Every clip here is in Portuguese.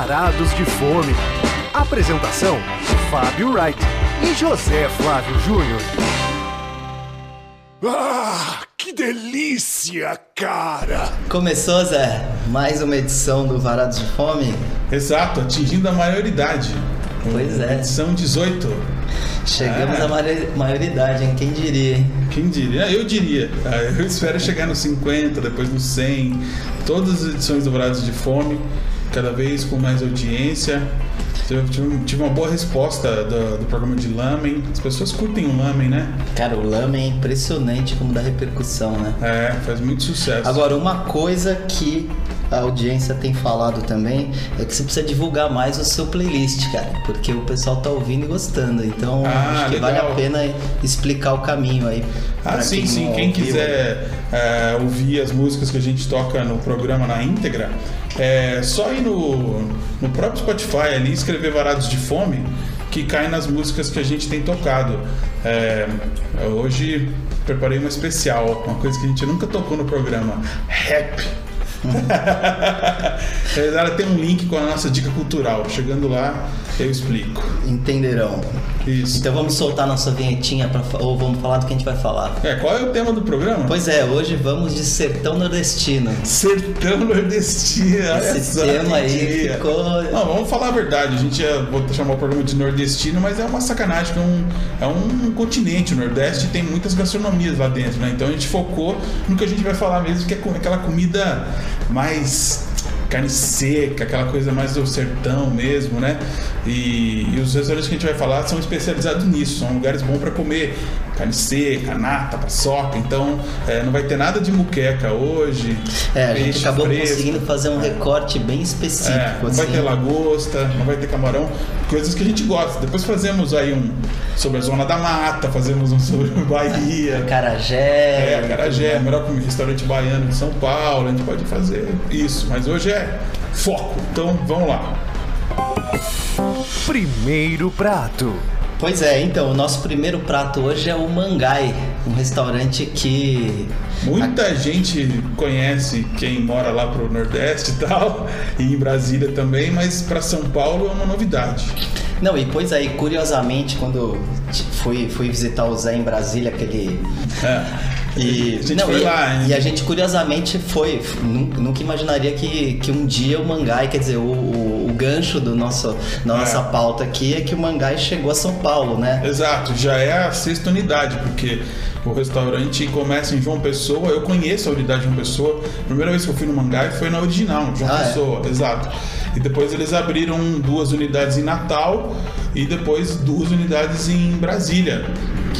Varados de Fome. Apresentação: Fábio Wright e José Flávio Júnior. Ah, que delícia, cara! Começou, Zé? Mais uma edição do Varados de Fome? Exato, atingindo a maioridade. Pois é. Edição 18. Chegamos Ah. à maior- maioridade, hein? Quem diria, hein? Quem diria? Eu diria. Ah, Eu espero chegar nos 50, depois nos 100. Todas as edições do Varados de Fome, cada vez com mais audiência. Eu tive, uma boa resposta do, do programa de Lamen. As pessoas curtem o Lamen, né? Cara, o Lame é impressionante como dá repercussão, né? É, faz muito sucesso. Agora, uma coisa que a audiência tem falado também é que você precisa divulgar mais o seu playlist, cara. Porque o pessoal tá ouvindo e gostando. Então, Ah, acho que vale legal. a pena explicar o caminho aí. Ah, sim, sim. não Quem ouviu. quiser é, ouvir as músicas que a gente toca no programa na íntegra, é só ir no, no próprio Spotify ali, escrever Varados de Fome, que cai nas músicas que a gente tem tocado. É, hoje preparei uma especial, uma coisa que a gente nunca tocou no programa: rap. Ela tem um link com a nossa dica cultural. Chegando lá, eu explico. Entenderão. Isso. Então vamos soltar nossa vinhetinha pra, ou vamos falar do que a gente vai falar. É, qual é o tema do programa? Pois é, hoje vamos de sertão nordestino. Sertão nordestino. Esse tema aí dia. ficou. Não, vamos falar a verdade. A gente ia vou chamar o programa de nordestino, mas é uma sacanagem, é um, é um continente. O Nordeste tem muitas gastronomias lá dentro, né? Então a gente focou no que a gente vai falar mesmo, que é aquela comida mais carne seca, aquela coisa mais do sertão mesmo, né? E, e os restaurantes que a gente vai falar são especializados nisso, são lugares bons para comer carne seca, nata, paçoca. Então é, não vai ter nada de muqueca hoje. É, a gente acabou fresco. conseguindo fazer um recorte bem É, específico. não vai assim. ter lagosta, não vai ter camarão, coisas que a gente gosta. Depois fazemos aí um sobre a zona da mata, fazemos um sobre Bahia. Carajé. É, Carajé, melhor restaurante baiano em São Paulo, a gente pode fazer isso, mas hoje é foco. Então vamos lá. Primeiro prato. Pois é, então, o nosso primeiro prato hoje é o Mangai, um restaurante que. Muita gente conhece quem mora lá pro Nordeste e tal, e em Brasília também, mas para São Paulo é uma novidade. Não, e pois aí, curiosamente, quando fui, fui visitar o Zé em Brasília, aquele. É. E, a gente não, foi e, lá, hein? e a gente curiosamente foi. nun- Nunca imaginaria que, que um dia o Mangai, quer dizer, o, o, o gancho do nosso, da nossa É. pauta aqui é que o Mangai chegou a São Paulo, né? Exato, já é a sexta unidade, porque o restaurante começa em João Pessoa. Eu conheço a unidade João Pessoa. A primeira vez que eu fui no Mangai foi na original, João Ah, é? Pessoa, exato. E depois eles abriram duas unidades em Natal e depois duas unidades em Brasília.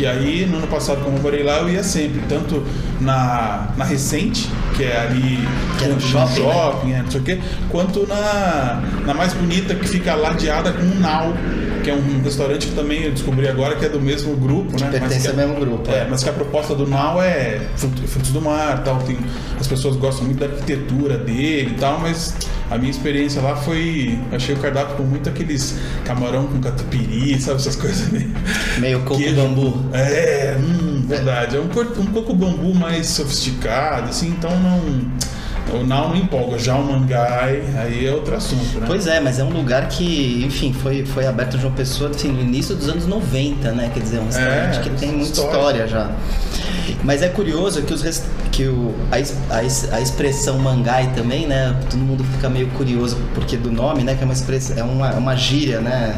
Que aí, no ano passado, como eu morei lá, eu ia sempre, tanto na, na recente, que é ali Que no tem shopping, né? shopping, é, não sei o quê, quanto na, na mais bonita que fica ladeada com o Nau, que é um restaurante que também eu descobri agora que é do mesmo grupo, né? Pertence ao é- mesmo grupo. É, mas que a proposta do Nau é fruto- frutos do mar, tal. Tem, as pessoas gostam muito da arquitetura dele e tal, mas a minha experiência lá foi, achei o cardápio com muito aqueles camarão com catupiry, sabe essas coisas meio Meio coco queijo. bambu. É, hum, verdade. É um, um pouco bambu mais sofisticado, assim, então não. O Nau não empolga. Já o Mangai, aí é outro assunto, né? Pois é, mas é um lugar que, enfim, foi, foi aberto em João Pessoa assim, no início dos anos 90, né? Quer dizer, um restaurante É, que tem muita história. história já. Mas é curioso que, os, que o, a, a, a expressão mangai também, né? Todo mundo fica meio curioso porque do nome, né? Que é uma expressão, é uma, uma gíria, né?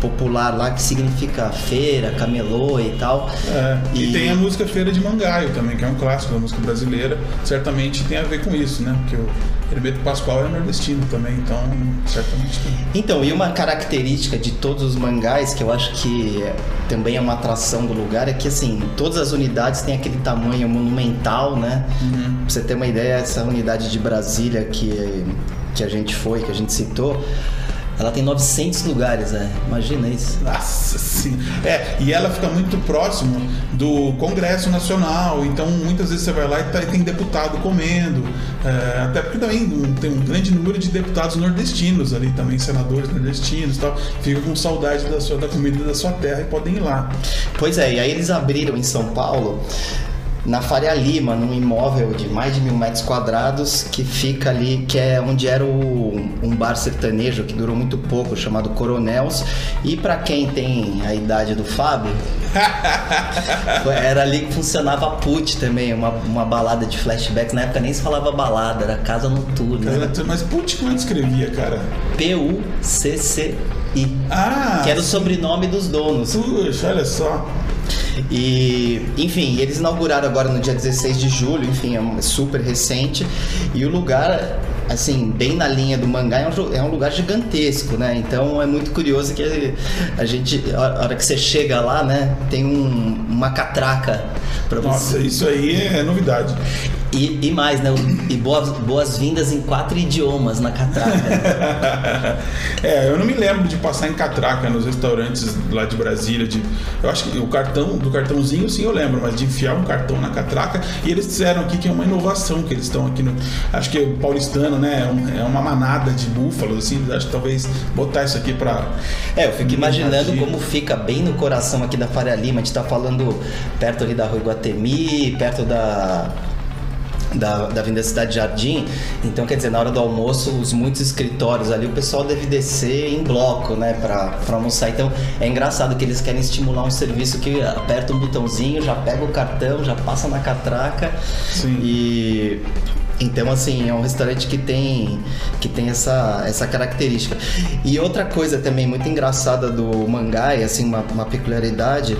Popular lá que significa feira, camelô e tal. É, e... E- tem a música Feira de Mangaio também, que é um clássico da música brasileira. Certamente tem a ver com isso, né? Porque o Hermeto Pascoal é nordestino também, então certamente tem. Então, e uma característica de todos os mangás, que eu acho que também é uma atração do lugar, é que assim, todas as unidades têm aquele tamanho monumental, né? Uhum. Pra você ter uma ideia, essa unidade de Brasília que, que a gente foi, que a gente citou, ela tem 900 lugares, né? Imagina isso. Nossa sim. É, e ela fica muito próximo do Congresso Nacional, então muitas vezes você vai lá e tá- tem deputado comendo, é, até porque também tem um grande número de deputados nordestinos ali também, senadores nordestinos e tal, ficam com saudade da, sua, da comida da sua terra e podem ir lá. Pois é, e aí eles abriram em São Paulo na Faria Lima, num imóvel de mais de mil metros quadrados que fica ali, que é onde era o, um bar sertanejo que durou muito pouco, chamado Coronels. E para quem tem a idade do Fábio, era ali que funcionava a PUT também, uma, uma balada de flashbacks. Na época nem se falava balada, era casa noturna. Cara, Mas putz, como é que escrevia, cara? P-U-C-C-I. Ah! Que era o sobrenome dos donos. Puxa, olha só. E, enfim, eles inauguraram agora no dia 16 de julho, enfim, é é super recente. E o lugar, assim, bem na linha do mangá, é um, é um lugar gigantesco, né? Então é muito curioso que a gente, a hora que você chega lá, né, tem um- uma catraca pra você. Nossa, isso aí é novidade. E, e mais, né? E boas- boas-vindas em quatro idiomas na catraca. é, eu não me lembro de passar em catraca nos restaurantes lá de Brasília. De, eu acho que o cartão, do cartãozinho sim eu lembro, mas de enfiar um cartão na catraca. E eles disseram aqui que é uma inovação que eles estão aqui no. Acho que o paulistano, né? É, é uma manada de búfalos, assim. Acho que talvez botar isso aqui pra. É, eu fico imaginando Imagina. como fica bem no coração aqui da Faria Lima. A gente tá falando perto ali da Rua Iguatemi, perto da. Da, da Avenida Cidade Jardim, então quer dizer, na hora do almoço, os muitos escritórios ali, o pessoal deve descer em bloco, né, pra, pra almoçar. Então é engraçado que eles querem estimular um serviço que aperta um botãozinho, já pega o cartão, já passa na catraca Sim. e então assim é um restaurante que tem que tem essa, essa característica e outra coisa também muito engraçada do Mangai assim uma, uma peculiaridade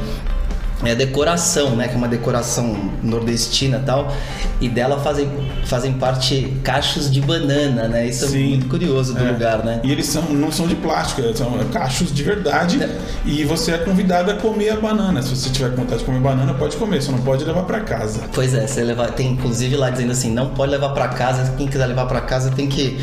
é a decoração, né? Que é uma decoração nordestina e tal. E dela fazem, fazem parte cachos de banana, né? Isso é Sim. muito curioso do É. lugar, né? E eles são, não são de plástico, são cachos de verdade. E você é convidado a comer a banana. Se você tiver vontade de comer banana, pode comer, só não pode levar pra casa. Pois é, você leva, tem inclusive lá dizendo assim, não pode levar pra casa, quem quiser levar pra casa tem que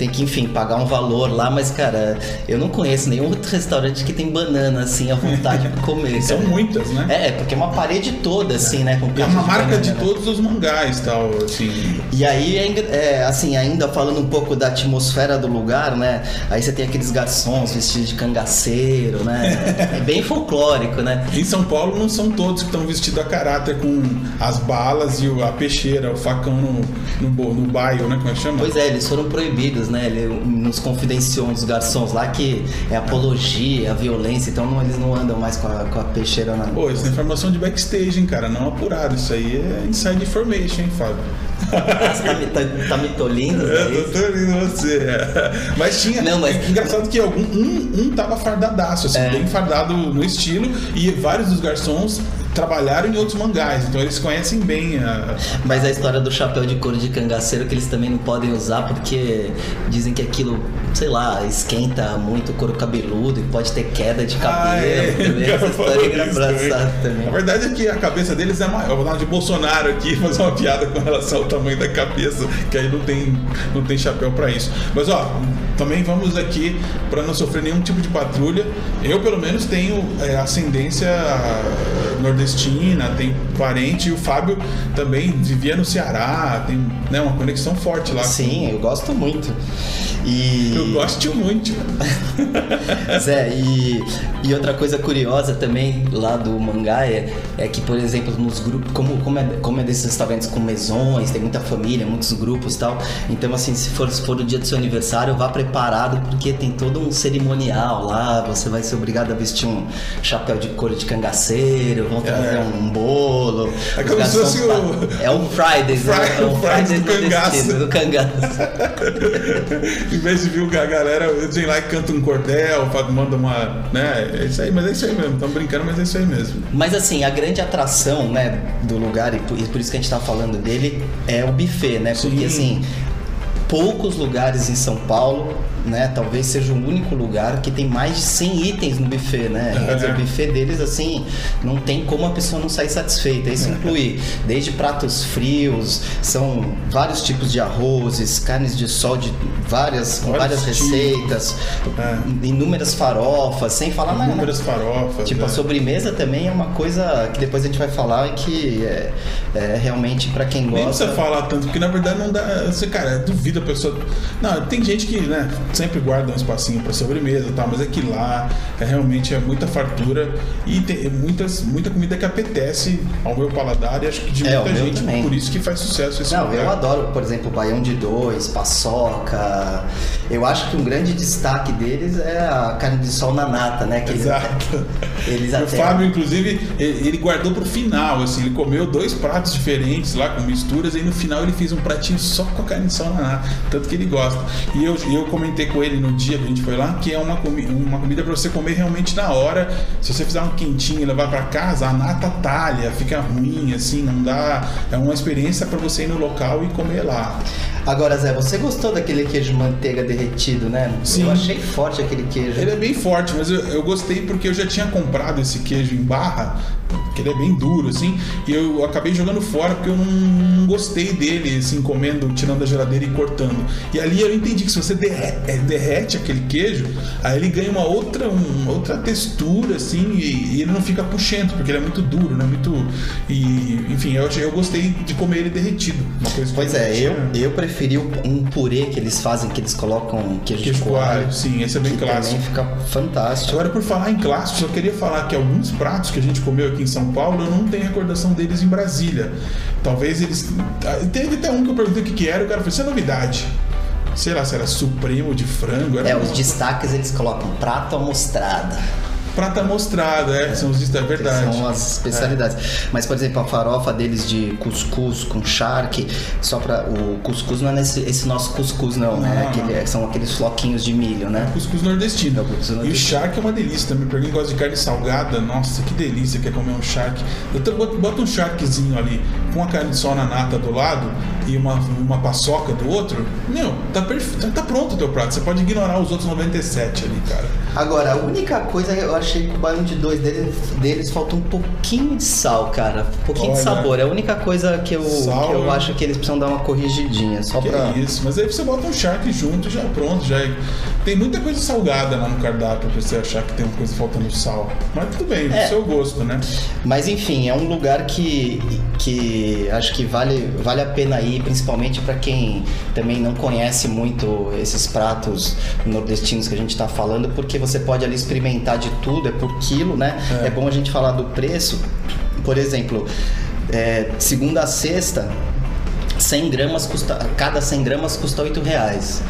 tem que, enfim, pagar um valor lá, mas cara, eu não conheço nenhum outro restaurante que tem banana assim à vontade pra comer. São muitas, né? É, porque é uma parede toda assim, né, com É uma marca banana, de todos os mangás tal, assim. E aí, é é, assim, ainda falando um pouco da atmosfera do lugar, né? Aí você tem aqueles garçons vestidos de cangaceiro, né? É bem folclórico, né? Em São Paulo não são todos que estão vestidos a caráter com as balas e a peixeira, o facão no, no, no baio, né? Como é que chama? Pois é, eles foram proibidos, né? Ele nos confidenciou dos garçons lá que é apologia, violência, então não- eles não andam mais com a, com a peixeira na. Pô, isso é informação de backstage, hein, cara? Não apurado. Isso aí é inside information, hein, Fábio? Você tá, me- tá, tá me tolindo? Eu né? tô ouvindo você. é. Mas tinha. Não, mas- Engraçado que algum, um, um tava fardadaço, assim, É. bem fardado no estilo, e vários dos garçons trabalharam em outros mangás, então eles conhecem bem a. Mas a história do chapéu de couro de cangaceiro que eles também não podem usar porque dizem que aquilo, sei lá, esquenta muito o couro cabeludo e pode ter queda de cabelo. Ah, é. também. Essa história é engraçada também. A verdade é que a cabeça deles é maior. Eu vou dar uma de Bolsonaro aqui, fazer uma piada com relação ao tamanho da cabeça, que aí não tem, não tem chapéu pra isso. Mas ó, também vamos aqui pra não sofrer nenhum tipo de patrulha. Eu, pelo menos, tenho é, ascendência nordestina, tenho parente, e o Fábio também vivia no Ceará, tem né, uma conexão forte lá. Sim, eu gosto muito. E. Eu gosto muito. Zé, e, e outra coisa curiosa também lá do Mangaia é que, por exemplo, nos grupos, como, como, é, como é desses restaurantes com mesões, tem muita família, muitos grupos e tal. Então, assim, se for, se for o dia do seu aniversário, vá preparado, porque tem todo um cerimonial lá. Você vai ser obrigado a vestir um chapéu de couro de cangaceiro, vão trazer É. um bolo. É os como se fosse o- É um Fridays, né? Fri- É um o Fridays Fridays do cangaço. destino, do cangaço. em vez de vir a galera, vem lá e canta um cordel, manda uma. né? É isso aí, mas é isso aí mesmo. Estamos brincando, mas é isso aí mesmo. Mas assim, a grande atração, né, do lugar, e por, e por isso que a gente tá falando dele, é o buffet, né? Porque Sim. assim, poucos lugares em São Paulo, né, talvez seja o único lugar que tem mais de 100 itens no buffet, né? Quer dizer, o buffet deles, assim, não tem como a pessoa não sair satisfeita. Isso inclui desde pratos frios, são vários tipos de arrozes, carnes de sol de várias, com várias tipos. receitas, inúmeras farofas, sem falar na, Inúmeras farofas. Tipo, a sobremesa também é uma coisa que depois a gente vai falar e que é, é realmente pra quem Nem gosta. precisa falar tanto, porque na verdade não dá. Você, cara, duvida a pessoa. Não, tem gente que, né, sempre guarda um espacinho para sobremesa e tal, mas aqui lá é realmente é muita fartura e tem muitas, muita comida que apetece ao meu paladar e acho que de É, muita o gente, também. por isso que faz sucesso esse Não, lugar. eu adoro, por exemplo, baião de dois, paçoca. Eu acho que um grande destaque deles é a carne de sol na nata, né? Que eles Exato. até- Eles O até. Fábio, inclusive, ele ele guardou pro final, assim, ele comeu dois pratos diferentes lá com misturas e no final ele fez um pratinho só com a carne de sol na nata, tanto que ele gosta. E eu, eu comentei com ele no dia que a gente foi lá que é uma, comi uma comida para você comer realmente na hora. Se você fizer um quentinho e levar para casa, a nata talha, fica ruim, assim, não dá. É uma experiência para você ir no local e comer lá. Agora, Zé, você gostou daquele queijo manteiga derretido, né? Sim. Eu achei forte aquele queijo. Ele é bem forte, mas eu, eu gostei porque eu já tinha comprado esse queijo em barra, que ele é bem duro, assim, e eu acabei jogando fora porque eu não, gostei dele, assim, comendo, tirando da geladeira e cortando. E ali eu entendi que se você derre- eh, derrete aquele queijo, aí ele ganha uma outra, uma outra textura, assim, e, e ele não fica puxento, porque ele é muito duro, né? Muito. E, enfim, eu, achei- eu gostei de comer ele derretido. Uma coisa que Pois é, eu, eu preferi um purê que eles fazem, que eles colocam queijo, Queijo de coalho, coalho. sim, esse é bem que clássico. também fica fantástico. Agora, por falar em clássicos, eu queria falar que alguns pratos que a gente comeu aqui em São Paulo, eu não tenho recordação deles em Brasília. Talvez eles. ah, Teve até um que eu perguntei o que, que era, o cara falou: Isso é novidade. Sei lá se era supremo de frango. Era É, os destaques eles colocam prato amostrada. Prata mostrada, é, são os é verdade. São as especialidades. Mas, por exemplo, a farofa deles de cuscuz com charque, só para o cuscuz não é nesse, esse nosso cuscuz não, né? Não, Aquele- não. são aqueles floquinhos de milho, né? Cuscuz nordestino. É o cuscuz E o nordestino. charque é uma delícia também. Pra quem gosta de carne salgada, nossa, que delícia que é comer um charque. Bota bota um charquezinho ali com a carne de sol na nata do lado e uma, uma paçoca do outro. Meu, tá, perfe... tá pronto o teu prato. Você pode ignorar os outros 97 ali, cara. Agora, a única coisa que eu achei que o baião de dois deles, deles falta um pouquinho de sal, cara. Um pouquinho de Olha. sabor. É a única coisa que eu, Sal, que eu acho que eles precisam dar uma corrigidinha. Só Que pra. é isso. Mas aí você bota um charque junto já pronto. Já é- Tem muita coisa salgada lá no cardápio pra você achar que tem uma coisa faltando sal. Mas tudo bem, É. do seu gosto, né? Mas enfim, é um lugar que, que acho que vale, vale a pena ir, principalmente para quem também não conhece muito esses pratos nordestinos que a gente está falando, porque você pode ali experimentar de tudo, é por quilo, né? É. É, bom a gente falar do preço. Por exemplo, é, segunda a sexta, 100 gramas custa, cada 100 gramas custa 8 reais.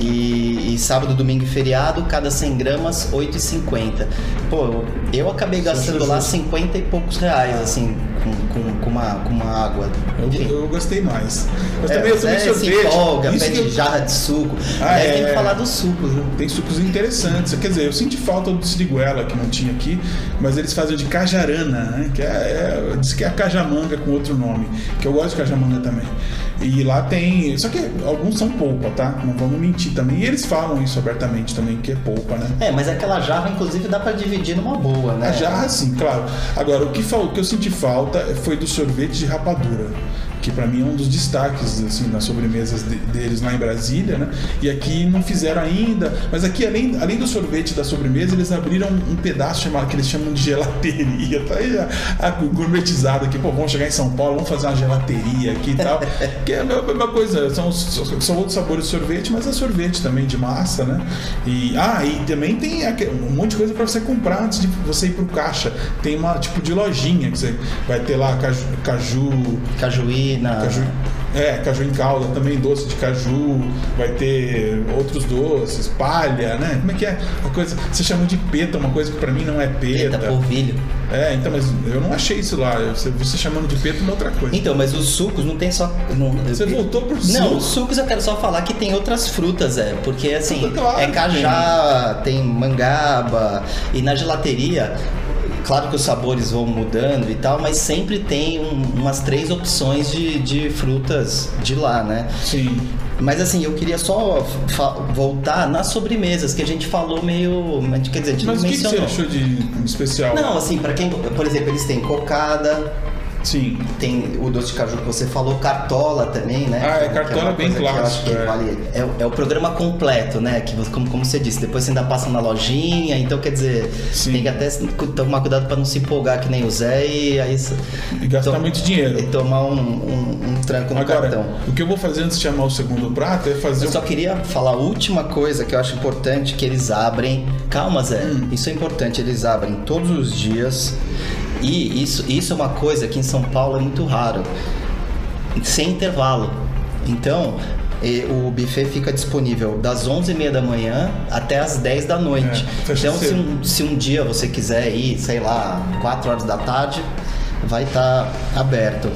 E, e sábado, domingo e feriado, cada 100 gramas, 8,50. Pô, eu acabei gastando achou lá justo? 50 e poucos reais, assim, com, com, com uma, com uma água. Eu, Enfim. eu gostei mais. Mas É, também eu tomei Zé se sorvete. empolga, Isso pede jarra de suco. Ah, Aí tem é. que falar dos sucos, né? Tem sucos interessantes. Quer dizer, eu senti falta do siriguela, que não tinha aqui, mas eles fazem de cajarana, né? Que é, é, diz que é a cajamanga com outro nome, que eu gosto de cajamanga também. E lá tem. Só que alguns são polpa, tá? Não vamos mentir também. E eles falam isso abertamente também, que é polpa, né? É, mas aquela jarra, inclusive, dá pra dividir numa boa, né? A jarra, sim, claro. Agora, o que, o que eu senti falta foi do sorvete de rapadura. Que pra mim é um dos destaques assim, nas sobremesas de- deles lá em Brasília, né? E aqui não fizeram ainda. Mas aqui, além, além do sorvete da sobremesa, eles abriram um pedaço chamado, que eles chamam de gelateria. Tá aí a, a gourmetizada aqui. Pô, vamos chegar em São Paulo, vamos fazer uma gelateria aqui e tal. que é a mesma coisa. São, são outros sabores de sorvete, mas é sorvete também de massa, né? E, ah, e também tem um monte de coisa pra você comprar antes de você ir pro caixa. Tem uma tipo de lojinha que você vai ter lá caju, caju Caju, é, caju em calda também, doce de caju, vai ter outros doces, palha, né? Como é que é? Uma coisa, você chama de peta, uma coisa que pra mim não é peta. Peta, polvilho. É, então, mas eu não achei isso lá. Eu- Você, você chamando de peta é uma outra coisa. Então, mas os sucos não tem só. Não, Você voltou pro Não, suco. os sucos eu quero só falar que tem outras frutas, é. Porque assim, claro, é cajá, tem mangaba. E na gelateria, claro que os sabores vão mudando e tal, mas sempre tem um- umas três opções de, de frutas de lá, né? Sim. Mas assim, eu queria só voltar nas sobremesas, que a gente falou meio. Quer dizer, a gente Mas o não que, que você achou de especial? Não, assim, pra quem. Por exemplo, eles têm cocada. Sim. Tem o doce de caju que você falou, cartola também, né? Ah, é, Que cartola é bem clássico, é. vale- é, é o programa completo, né? Que como, como você disse, depois você ainda passa na lojinha, então quer dizer, Sim. tem que até tomar cuidado pra não se empolgar que nem o Zé e aí E gastar to- muito dinheiro. E tomar um, um- um tranco no Agora, cartão. o que eu vou fazer antes de chamar o segundo prato é fazer Eu só queria falar a última coisa que eu acho importante, que eles abrem. Calma, Zé. Hum. Isso é importante, eles abrem todos os dias. E isso, isso é uma coisa que em São Paulo é muito raro. Sem intervalo. Então, o buffet fica disponível das 11h30 da manhã até as 10 da noite. É, então, se um, se um dia você quiser ir, sei lá, 4 horas da tarde, vai estar aberto.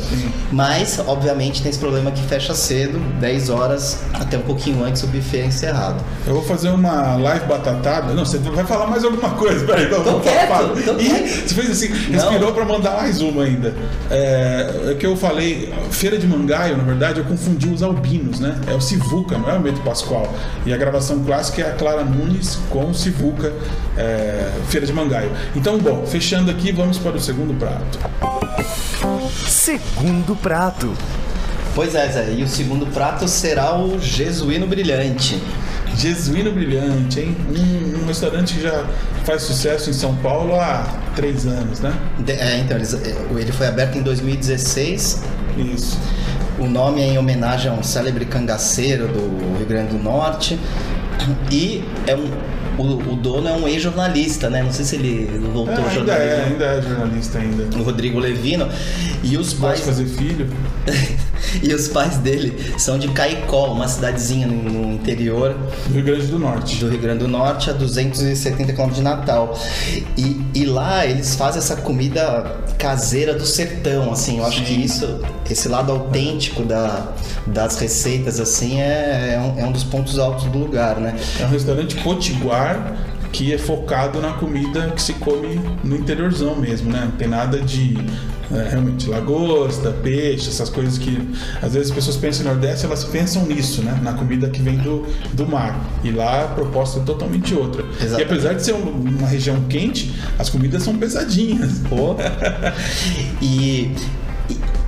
Mas, obviamente, tem esse problema que fecha cedo, 10 horas, até um pouquinho antes o buffet é encerrado. Eu vou fazer uma live batatada. Não, você vai falar mais alguma coisa. Peraí, então, Tô quieto, tô E quieto. você fez assim, Não. respirou pra mandar mais uma ainda. É, é que eu falei, Feira de Mangaio, na verdade, eu confundi os albinos, né? É o Sivuca, não é o Meto Pascoal. E a gravação clássica é a Clara Nunes com o Sivuca, é, Feira de Mangaio. Então, bom, fechando aqui, vamos para o segundo prato. Segundo prato. Pois é, Zé, e o segundo prato será o Jesuíno Brilhante. Jesuíno Brilhante, hein? Um, um restaurante que já faz sucesso em São Paulo há três anos, né? De- é, então, é, ele foi aberto em 2016. Isso. O nome é em homenagem a um célebre cangaceiro do Rio Grande do Norte. E é um, o, o dono é um ex-jornalista, né? Não sei se ele voltou É, ainda é, jornalismo. ainda é jornalista ainda. O Rodrigo Levino. E os Gosta pais, fazer filho. e os pais dele são de Caicó, uma cidadezinha no, no interior do Rio Grande do Norte. do Rio Grande do Norte, a 270 km de Natal. E, e lá eles fazem essa comida caseira do sertão, assim. Eu acho Sim. que isso, esse lado autêntico da, das receitas, assim, é, é, um, é um dos pontos altos do lugar, né? É um restaurante potiguar que é focado na comida que se come no interiorzão mesmo, né? Não tem nada de é, realmente lagosta, peixe, essas coisas que às vezes as pessoas pensam no Nordeste, elas pensam nisso, né? Na comida que vem do, do mar. E lá a proposta é totalmente outra. E Exatamente. apesar de ser um- uma região quente, as comidas são pesadinhas. Pô. E,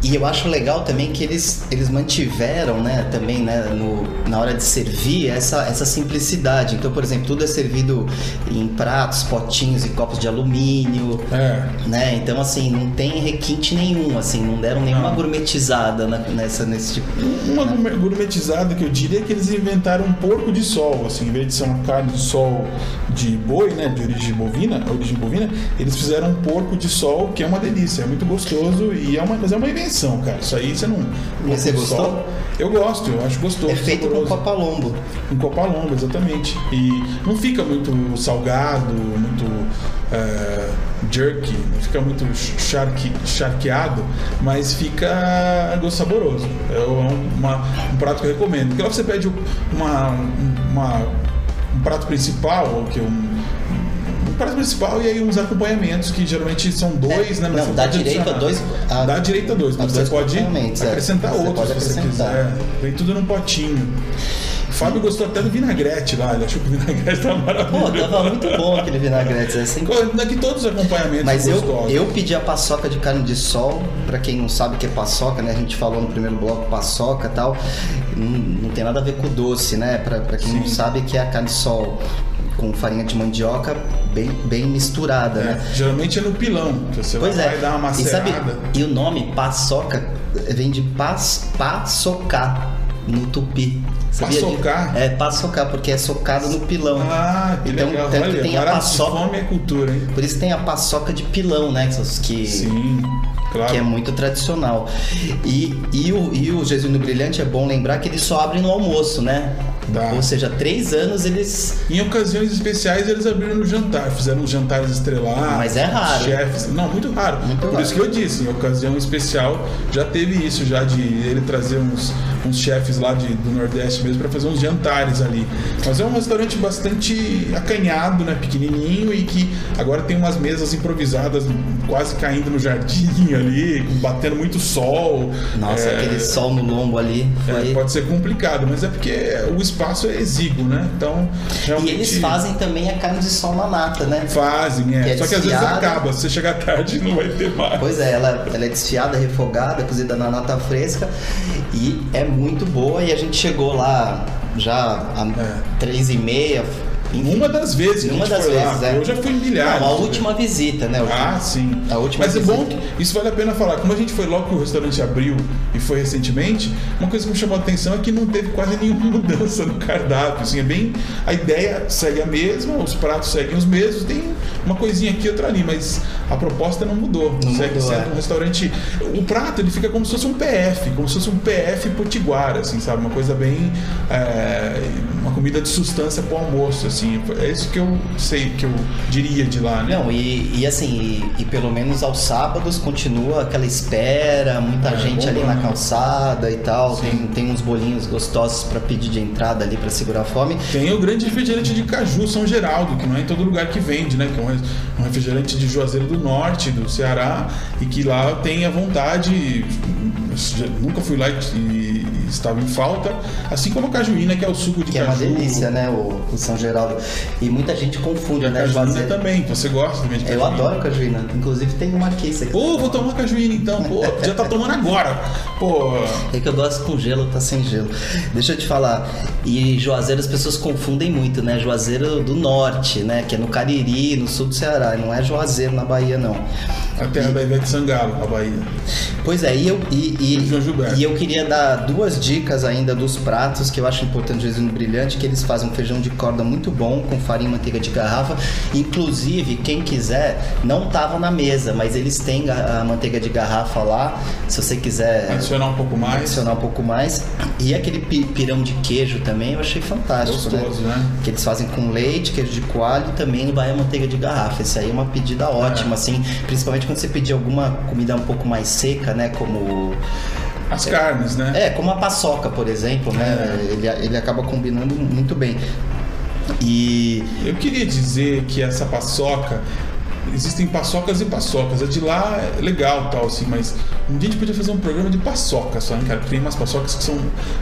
e, eu acho legal também que eles, eles mantiveram, né, também, né, no, na hora de servir essa, essa simplicidade. Então, por exemplo, tudo é servido em pratos, potinhos e copos de alumínio. É. Né? Então, assim, não tem requinte nenhum, assim, não deram nenhuma Não. gourmetizada na- nessa, nesse tipo. Uma gourmet- gourmetizada que eu diria é que eles inventaram um porco de sol, assim, em vez de ser uma carne de sol de boi, né, de origem bovina, origem bovina, eles fizeram um porco de sol que é uma delícia, é muito gostoso e é uma, mas é uma invenção, cara. Isso aí você não. Mas você gostou? sol, eu gosto, eu acho gostoso. É feito com saboroso. papalombo. Um copalombo, exatamente. E não fica muito salgado, muito é, jerky, não fica muito charque, charqueado, mas fica gosto saboroso. É um, uma- um prato que eu recomendo. Porque lá você pede uma, uma- um prato principal, ou que um, um prato principal e aí uns acompanhamentos que geralmente são dois, É, né? não, você dá direito a dois- a- dá direito a dois, mas você pode é. acrescentar Você outros pode se você acrescentar. quiser. Vem tudo num potinho. O Fábio gostou até do vinagrete lá, ele achou que o vinagrete tava Pô, maravilhoso. tava muito bom aquele vinagrete. É sempre... Daqui todos os acompanhamentos Mas eu, gostosos. eu pedi a paçoca de carne de sol, pra quem não sabe o que é paçoca, né? A gente falou no primeiro bloco paçoca e tal. Não, não tem nada a ver com doce, né? Pra, pra quem não Sim. sabe, que é a carne de sol com farinha de mandioca bem, bem misturada, É, né? geralmente é no pilão, que você Pois vai é. dar uma e, sabe, macerada. e o nome paçoca vem de pas, paçocar no tupi. Sabia? Paçocar? É, paçocar, porque é socado no pilão. Ah, que Então, legal. tanto Olha, tem a paçoca- fome é cultura, hein? Por isso tem a paçoca de pilão, né? Que, Sim, claro. que é muito tradicional. E, e, o, e o Jesuíno Brilhante é bom lembrar que ele só abre no almoço, né? Dá. Ou seja, três anos eles. Em ocasiões especiais eles abriram no jantar, fizeram uns jantares estrelados. Mas é raro. Chefes. Não, muito raro. Muito Por raro. isso que eu disse, em ocasião especial já teve isso, já de ele trazer uns, uns chefes lá de, do Nordeste mesmo para fazer uns jantares ali. Mas é um restaurante bastante acanhado, né? Pequenininho e que agora tem umas mesas improvisadas quase caindo no jardim ali, batendo muito sol. Nossa, É, aquele sol no lombo ali. é, Foi... pode ser complicado, mas é porque o espaço é exíguo, né? Então, E realmente. eles fazem também a carne de sol na nata, né? Fazem, é. Que é Só que às vezes desfiada. acaba. Se você chegar tarde, não vai ter mais. Pois é, ela, ela é desfiada, refogada, cozida na nata fresca e é muito boa. E a gente chegou lá já a É. três e meia. Uma das vezes Uma das vezes, lá. é. Eu já fui em milhares. Não, a né? última visita, né? Ah, sim. A última Mas é visita. bom que isso vale a pena falar. Como a gente foi logo que o restaurante abriu e foi recentemente, uma coisa que me chamou a atenção é que não teve quase nenhuma mudança no cardápio. Assim, é bem. A ideia segue a mesma, os pratos seguem os mesmos, tem uma coisinha aqui outra ali, mas a proposta não mudou. Não segue mudou, sendo é. um restaurante. O prato ele fica como se fosse um PF, como se fosse um PF potiguara, assim, sabe? Uma coisa bem. é, uma comida de substância para o almoço, assim. É isso que eu sei, que eu diria de lá, né? Não, e, e assim, e, e pelo menos aos sábados continua aquela espera, muita É, gente ali na calçada e tal. Sim. Tem, tem uns bolinhos gostosos pra pedir de entrada ali pra segurar a fome. Tem o grande refrigerante de caju São Geraldo, que não é em todo lugar que vende, né? Que é um re- refrigerante de Juazeiro do Norte, do Ceará, e que lá tem à vontade. Nunca fui lá e estava em falta. Assim como a cajuína, que é o suco de Que é caju. uma delícia, né? O, o São Geraldo. E muita gente confunde, E a né? cajuína Juazeiro- também. Você gosta também de Eu cajuína? adoro cajuína. Inclusive tem uma aqui. Você Pô, vou tomar cajuína então. Pô, já tá tomando agora. Pô. É que eu gosto com gelo, tá sem gelo. Deixa eu te falar. E Juazeiro as pessoas confundem muito, né? Juazeiro do Norte, né? Que é no Cariri, no sul do Ceará. Não é Juazeiro na Bahia, não. A terra da Ivete Sangalo, a Bahia. Pois é, e eu, e, e- e eu queria dar duas dicas ainda dos pratos que eu acho importante do Jesus Brilhante, que eles fazem um feijão de corda muito bom, com farinha e manteiga de garrafa. Inclusive, quem quiser, não tava na mesa, mas eles têm a, a manteiga de garrafa lá, se você quiser Adicionar um pouco mais. adicionar um pouco mais. E aquele pi- pirão de queijo também eu achei fantástico, Gostoso, né? Que eles fazem com leite, queijo de coalho e também vai a manteiga de garrafa. Isso aí é uma pedida ótima, É. assim, principalmente quando você pedir alguma comida um pouco mais seca, né? Como. As carnes, né? É, como a paçoca, por exemplo, né? É. Ele, ele acaba combinando muito bem. E. Eu queria dizer que essa paçoca. Existem paçocas e paçocas. A de lá é legal tal, assim, mas um dia a gente podia fazer um programa de paçoca só, hein, cara? Porque tem umas paçocas que são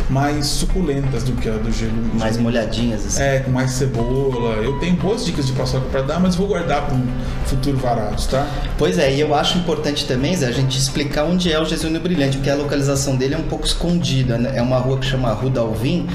mais suculentas do que a do gelo. Mais molhadinhas, assim. É, com mais cebola. Eu tenho boas dicas de paçoca pra dar, mas vou guardar para um futuro varados, tá? Pois é, e eu acho importante também, Zé, a gente explicar onde é o Jesuíno Brilhante, porque a localização dele é um pouco escondida, né? É uma rua que chama Rua da Alvim,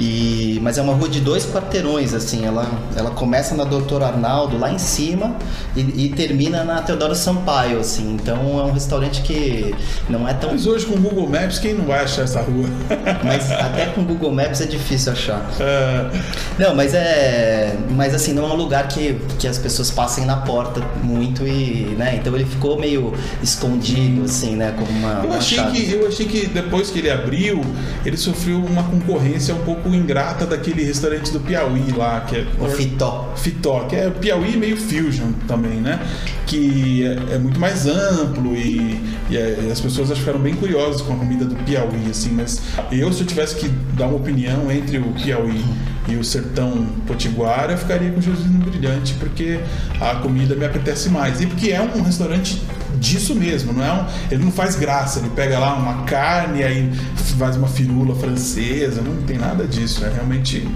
e... mas é uma rua de dois quarteirões, assim, ela, ela começa na Doutor Arnaldo, lá em cima, e, e termina na Teodoro Sampaio, assim, então é um restaurante que não é tão... Mas hoje com o Google Maps, quem não vai achar essa rua? Mas até com o Google Maps é difícil achar. É, Não, mas é. Mas assim, não é um lugar que, que as pessoas passem na porta muito e. né? Então ele ficou meio escondido, assim, né? Como uma. Eu uma achei, chave. que, eu achei que depois que ele abriu, ele sofreu uma concorrência um pouco ingrata daquele restaurante do Piauí lá, que é. O Fitó. Fitó, que é Piauí meio fusion também, né? Que é, é muito mais amplo e, e é- as pessoas acho ficaram bem curiosas com a comida do Piauí, assim, mas eu, se eu tivesse que dar uma opinião entre o Piauí e o sertão potiguara, eu ficaria com o Josino Brilhante, porque a comida me apetece mais. E porque é um restaurante disso mesmo, não é um, ele não faz graça, ele pega lá uma carne aí faz uma firula francesa, não tem nada disso, é realmente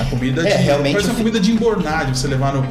a comida É, de, realmente parece uma comida de embornar, de você levar no,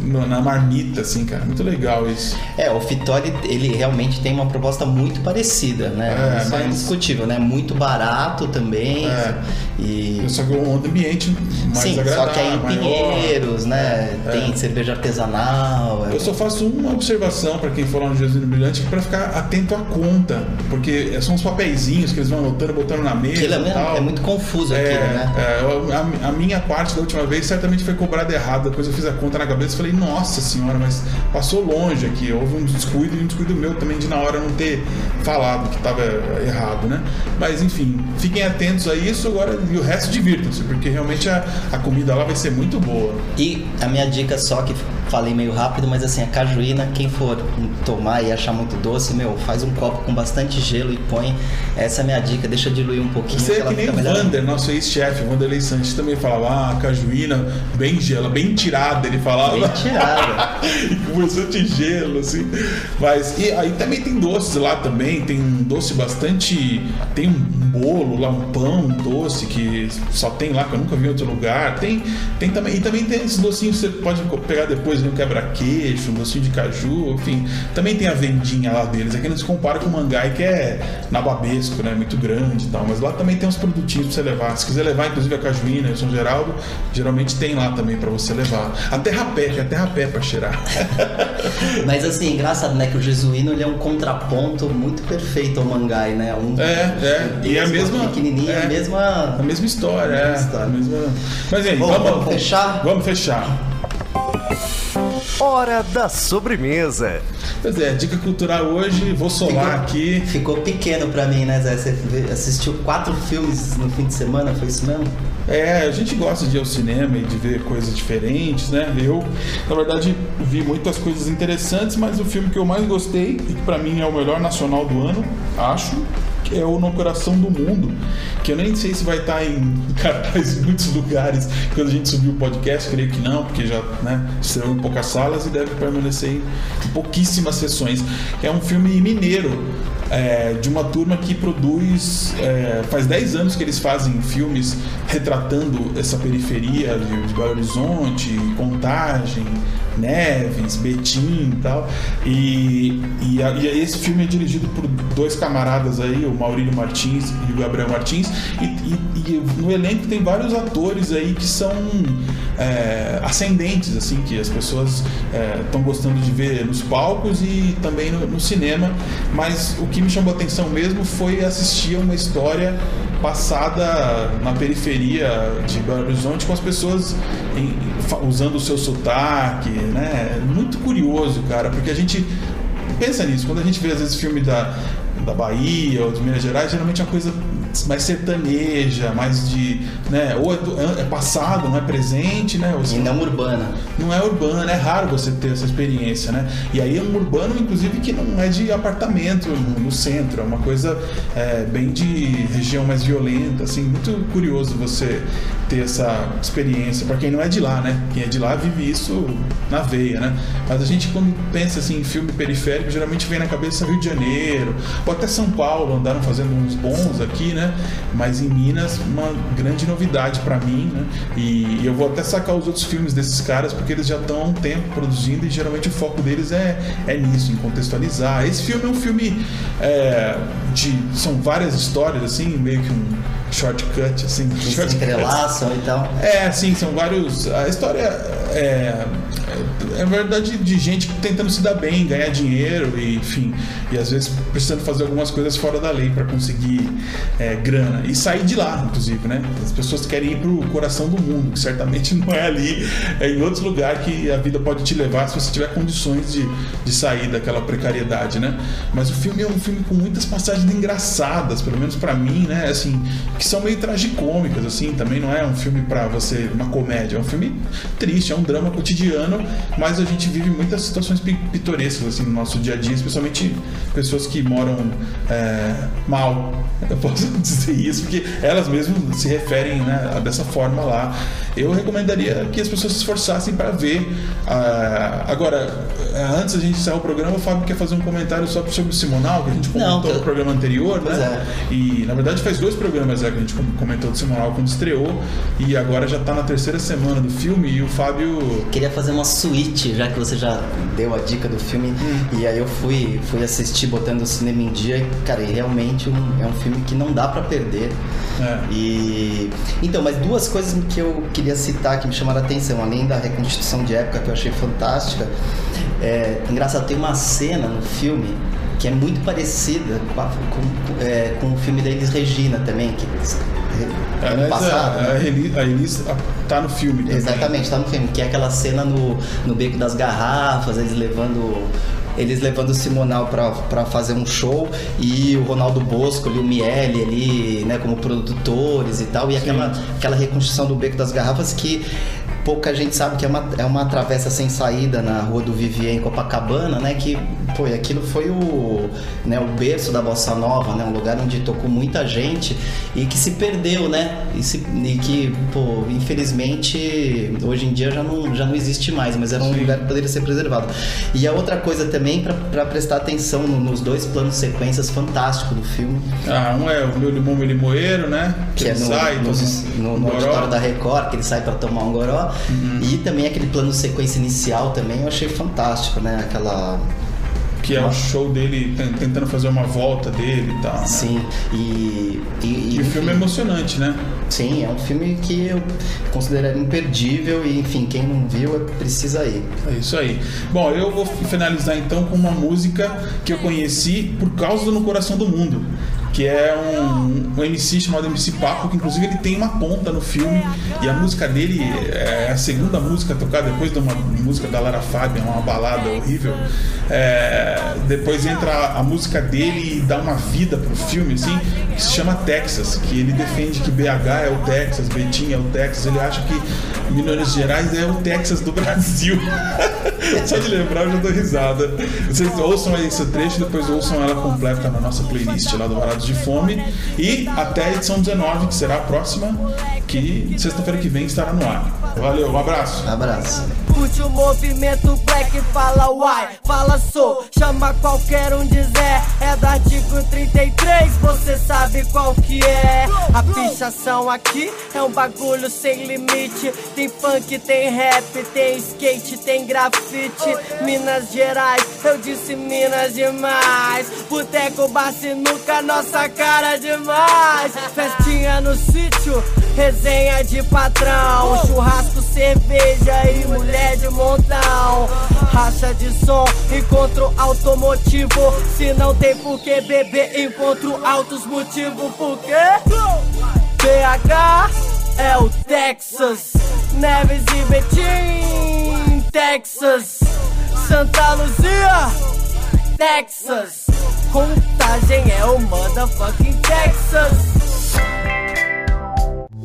no- na marmita, assim, cara, muito legal isso. É, o Fitó ele, realmente tem uma proposta muito parecida, né? É, Isso é mas- indiscutível, né? Muito barato também. É. E. Só que um ambiente mais Sim, agradável, só que é em. Pinheiros, né? É. Tem cerveja artesanal. é- Eu só faço uma observação para quem for lá no Jesus Brilhante para ficar atento à conta, porque são os papeizinhos que eles vão anotando, botando na mesa. Aquilo é, e tal. é muito confuso É, aquilo, né? é, a, a minha parte da última vez certamente foi cobrada errado. Depois eu fiz a conta na cabeça e falei, nossa senhora, mas passou longe aqui. Houve um descuido e um descuido meu também de na hora não ter falado que estava errado, né? Mas enfim, fiquem atentos a isso agora e o resto divirtam-se, porque realmente a, a comida lá vai ser muito boa. E a minha dica só, que falei meio rápido, mas assim, a cajuína, quem for tomar e achar muito doce, meu, faz um copo com bastante gelo e põe. Essa é a minha dica, deixa diluir um pouquinho. Você é que nem o. Vander, nosso ex-chefe, o Vanderlei Santos, também falava, ah, cajuína bem gela, bem tirada, ele falava. Bem tirada. com bastante gelo, assim. Mas, e aí também tem doces lá também, tem um doce bastante. Tem um bolo lá, um pão, um doce que só tem lá, que eu nunca vi em outro lugar. Tem, tem também, e também tem esses docinhos que você pode pegar depois, né, um quebra-queixo, um docinho de caju, enfim. Também tem a vendinha lá deles. Aqui não se compara com o Mangai, que é nababesco, né? Muito grande e tal. Mas lá também tem uns produtinhos pra você levar. Se quiser levar, inclusive a cajuína e o São Geraldo, geralmente tem lá também pra você levar. A terra-pé, que é a terra-pé pra cheirar. Mas assim, engraçado, né? Que o jesuíno ele é um contraponto muito perfeito ao mangai, né? Um, É, é. E a mesma. pequenininho, é, a mesma. A mesma história, é. A mesma... Mas aí, Bom, vamos, vamos fechar? Vamos fechar. Hora da sobremesa. Pois é, dica cultural hoje, vou solar aqui. Ficou pequeno pra mim, né, Zé? Você assistiu quatro filmes no fim de semana, foi isso mesmo? É, a gente gosta de ir ao cinema e de ver coisas diferentes, né? Eu, na verdade, vi muitas coisas interessantes, mas o filme que eu mais gostei, e que pra mim é o melhor nacional do ano, acho, que é o No Coração do Mundo, que eu nem sei se vai estar em cartaz em muitos lugares quando a gente subir o podcast, creio que não, porque já né, estreou em poucas salas e deve permanecer em pouquíssimas sessões. É um filme mineiro, é, de uma turma que produz. é, faz 10 anos que eles fazem filmes retratando essa periferia de Belo Horizonte, Contagem, Neves, Betim e tal. E, e, e esse filme é dirigido por dois camaradas aí, o Maurílio Martins e o Gabriel Martins. E, e- no elenco tem vários atores aí que são é, ascendentes, assim, que as pessoas estão gostando de ver nos palcos e também no, no cinema. Mas o que me chamou a atenção mesmo foi assistir a uma história passada na periferia de Belo Horizonte com as pessoas em- usando o seu sotaque, né? Muito curioso, cara, porque a gente pensa nisso, quando a gente vê às vezes filme da, da Bahia ou de Minas Gerais, geralmente é uma coisa mais sertaneja, mais de, né, ou é, do- é passado, não é presente, né? Ou E não urbana. não é urbano, é raro você ter essa experiência, né? E aí é um urbano, inclusive, que não é de apartamento no, no centro, é uma coisa é, bem de região mais violenta, assim, muito curioso você ter essa experiência, para quem não é de lá, né? Quem é de lá vive isso na veia, né? Mas a gente, quando pensa assim, em filme periférico, geralmente vem na cabeça Rio de Janeiro, ou até São Paulo, andaram fazendo uns bons aqui, né? Mas em Minas, uma grande novidade para mim, né? E eu vou até sacar os outros filmes desses caras, porque eles já estão há um tempo produzindo e geralmente o foco deles é, é nisso, em contextualizar. Esse filme é um filme é, de. São várias histórias, assim, meio que um shortcut, assim. Que se entrelaçam e tal. É, sim, são vários. A história é, é, verdade de gente tentando se dar bem, ganhar dinheiro e, enfim, e às vezes precisando fazer algumas coisas fora da lei para conseguir é, grana e sair de lá, inclusive, né? As pessoas querem ir pro coração do mundo, que certamente não é ali, é em outro lugar que a vida pode te levar se você tiver condições de, de sair daquela precariedade, né? Mas o filme é um filme com muitas passagens engraçadas, pelo menos para mim, né? Assim, que são meio tragicômicas, assim, também não é um filme para você, uma comédia, é um filme triste, é um drama cotidiano, mas a gente vive muitas situações pi- pitorescas, assim, no nosso dia a dia, especialmente pessoas que moram é, mal, eu posso dizer isso, porque elas mesmas se referem né, a- dessa forma lá. Eu recomendaria que as pessoas se esforçassem para ver. ah, agora, ah, antes da gente encerrar o programa, o Fábio quer fazer um comentário só sobre o Simonal, que a gente Não, comentou que- no programa anterior, né? E na verdade faz dois programas é, que a gente com- comentou do Simonal quando estreou, e agora já tá na terceira semana do filme, e o Fábio. Queria fazer uma suíte, já que você já deu a dica do filme. Hum. E aí eu fui, fui assistir botando o cinema em dia. E, cara, e realmente um- é um filme que não dá pra perder. É. E então, mas duas coisas que eu queria citar que me chamaram a atenção, além da reconstituição de época que eu achei fantástica. É, engraçado, tem uma cena no filme que é muito parecida com, a- com- é, com o filme da Elis Regina também, que ano Aliás, passado. a, né? a, Elis, a Elis tá no filme também. Exatamente, tá no filme, que é aquela cena no, no beco das garrafas, eles levando. Eles levando o Simonal pra fazer um show e o Ronaldo Bosco e o Miele ali, né, como produtores e tal, e aquela, aquela reconstrução do beco das garrafas que pouca gente sabe que é uma, é uma travessa sem saída na rua do Vivier em Copacabana, né? Que, pô, aquilo foi o, né, o berço da Bossa Nova, né? Um lugar onde tocou muita gente e que se perdeu, né? E, se, e que, pô, infelizmente, hoje em dia já não, já não existe mais, mas era um Sim. lugar que poderia ser preservado. E a outra coisa também, para prestar atenção no, nos dois planos sequências fantásticos do filme. Ah, um é o Meu Limão, Meu Limoeiro, né? Que, que é no, sai, no, no, no auditório da Record, que ele sai para tomar um goró. Uhum. E também aquele plano sequência inicial também eu achei fantástico, né? Aquela que é o show dele tentando fazer uma volta dele e tal. Né? Sim, e. E, e o filme é emocionante, né? Sim, é um filme que eu consideraria imperdível e, enfim, quem não viu precisa ir. É isso aí. Bom, eu vou finalizar então com uma música que eu conheci por causa do No Coração do Mundo que é um, um MC chamado MC Papo, que inclusive ele tem uma ponta no filme, e a música dele é a segunda música tocada depois de uma música da Lara Fabian, uma balada horrível. É, depois entra a música dele e dá uma vida pro filme, assim, que se chama Texas, que ele defende que BH é o Texas, Betim é o Texas, ele acha que Minas Gerais é o Texas do Brasil. Só de lembrar eu já dou risada. Vocês ouçam esse trecho, depois ouçam ela completa na nossa playlist lá do Barato de Fome. E até a edição 19, que será a próxima, que sexta-feira que vem estará no ar. Valeu, um abraço. Um abraço. Curte o movimento black, fala uai, fala sou, chama qualquer um de Zé. É do artigo 33, você sabe qual que é. A pichação aqui é um bagulho sem limite. Tem funk, tem rap, tem skate, tem grafite. Minas Gerais, eu disse Minas demais. Boteco, bar, sinuca, nossa cara demais. Festinha no sítio, resenha de patrão. Churrasco, cerveja e mulher de montão. Racha de som, encontro automotivo. Se não tem por que beber, encontro altos motivos. Por quê? BH é o Texas. Neves e Betim, Texas. Santa Luzia, Texas. Contagem é o motherfucking Texas.